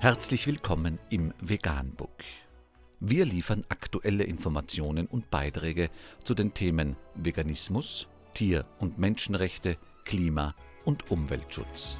Herzlich willkommen im Veganbook. Wir liefern aktuelle Informationen und Beiträge zu den Themen Veganismus, Tier- und Menschenrechte, Klima- und Umweltschutz.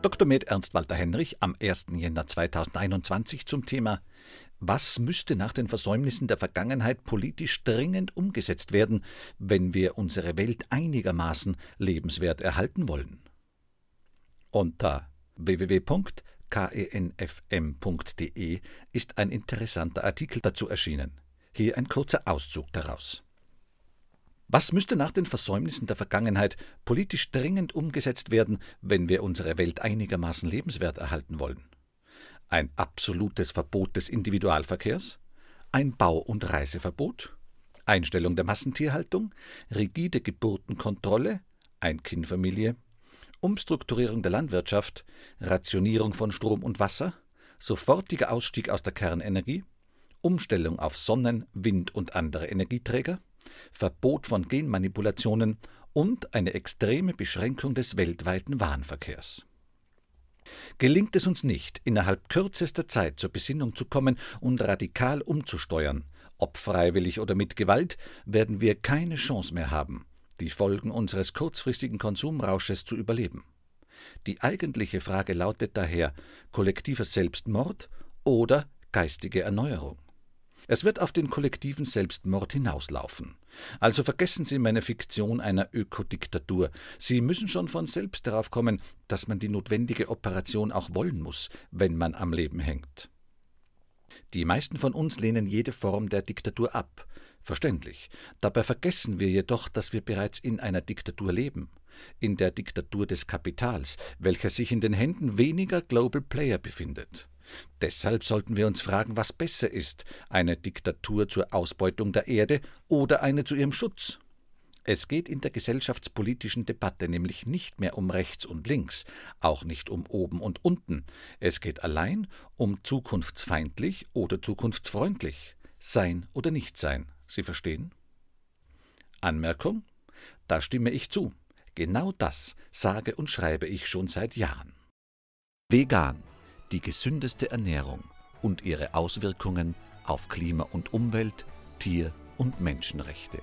Dr. Med Ernst Walter Henrich am 1. Jänner 2021 zum Thema Was müsste nach den Versäumnissen der Vergangenheit politisch dringend umgesetzt werden, wenn wir unsere Welt einigermaßen lebenswert erhalten wollen? Unter www.kenfm.de ist ein interessanter Artikel dazu erschienen. Hier ein kurzer Auszug daraus. Was müsste nach den Versäumnissen der Vergangenheit politisch dringend umgesetzt werden, wenn wir unsere Welt einigermaßen lebenswert erhalten wollen? Ein absolutes Verbot des Individualverkehrs? Ein Bau- und Reiseverbot? Einstellung der Massentierhaltung? Rigide Geburtenkontrolle? Ein-Kind-Familie? Umstrukturierung der Landwirtschaft? Rationierung von Strom und Wasser? Sofortiger Ausstieg aus der Kernenergie? Umstellung auf Sonnen-, Wind- und andere Energieträger? Verbot von Genmanipulationen und eine extreme Beschränkung des weltweiten Warenverkehrs. Gelingt es uns nicht, innerhalb kürzester Zeit zur Besinnung zu kommen und radikal umzusteuern, ob freiwillig oder mit Gewalt, werden wir keine Chance mehr haben, die Folgen unseres kurzfristigen Konsumrausches zu überleben. Die eigentliche Frage lautet daher kollektiver Selbstmord oder geistige Erneuerung. Es wird auf den kollektiven Selbstmord hinauslaufen. Also vergessen Sie meine Fiktion einer Ökodiktatur. Sie müssen schon von selbst darauf kommen, dass man die notwendige Operation auch wollen muss, wenn man am Leben hängt. Die meisten von uns lehnen jede Form der Diktatur ab. Verständlich. Dabei vergessen wir jedoch, dass wir bereits in einer Diktatur leben. In der Diktatur des Kapitals, welcher sich in den Händen weniger Global Player befindet. Deshalb sollten wir uns fragen, was besser ist, eine Diktatur zur Ausbeutung der Erde oder eine zu ihrem Schutz. Es geht in der gesellschaftspolitischen Debatte nämlich nicht mehr um rechts und links, auch nicht um oben und unten. Es geht allein um zukunftsfeindlich oder zukunftsfreundlich, sein oder nicht sein. Sie verstehen? Anmerkung? Da stimme ich zu. Genau das sage und schreibe ich schon seit Jahren. Vegan die gesündeste Ernährung und ihre Auswirkungen auf Klima und Umwelt, Tier- und Menschenrechte.